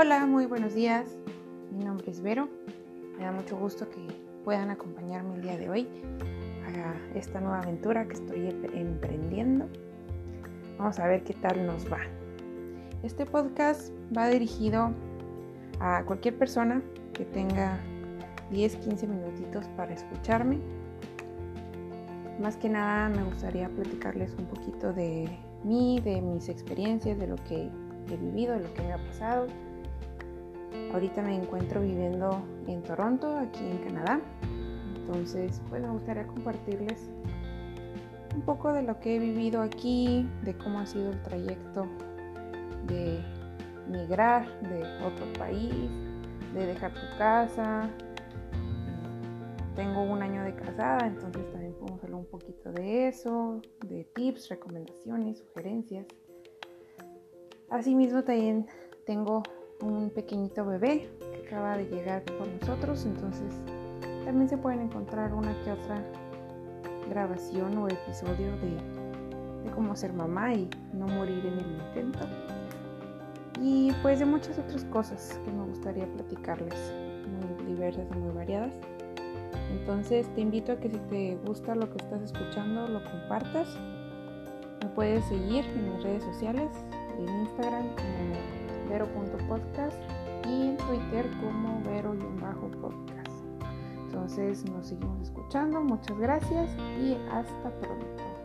Hola, muy buenos días. Mi nombre es Vero. Me da mucho gusto que puedan acompañarme el día de hoy a esta nueva aventura que estoy emprendiendo. Vamos a ver qué tal nos va. Este podcast va dirigido a cualquier persona que tenga 10, 15 minutitos para escucharme. Más que nada me gustaría platicarles un poquito de mí, de mis experiencias, de lo que he vivido, de lo que me ha pasado Ahorita me encuentro viviendo en Toronto, aquí en Canadá. Entonces, pues me gustaría compartirles un poco de lo que he vivido aquí, de cómo ha sido el trayecto de migrar de otro país, de dejar tu casa. Tengo un año de casada, entonces también podemos hablar un poquito de eso, de tips, recomendaciones, sugerencias. Asimismo también tengo un pequeñito bebé que acaba de llegar por nosotros, entonces también se pueden encontrar una que otra grabación o episodio de, de cómo ser mamá y no morir en el intento. Y pues de muchas otras cosas que me gustaría platicarles, muy diversas y muy variadas. Entonces te invito a que si te gusta lo que estás escuchando, lo compartas. Me puedes seguir en mis redes sociales, en Instagram como vero.podcast y en Twitter como vero-podcast. Entonces nos seguimos escuchando, muchas gracias y hasta pronto.